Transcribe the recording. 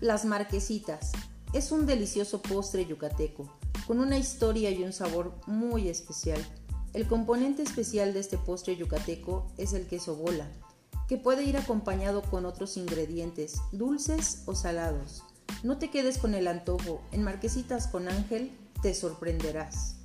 Las marquesitas. Es un delicioso postre yucateco, con una historia y un sabor muy especial. El componente especial de este postre yucateco es el queso bola, que puede ir acompañado con otros ingredientes, dulces o salados. No te quedes con el antojo, en Marquesitas con Ángel te sorprenderás.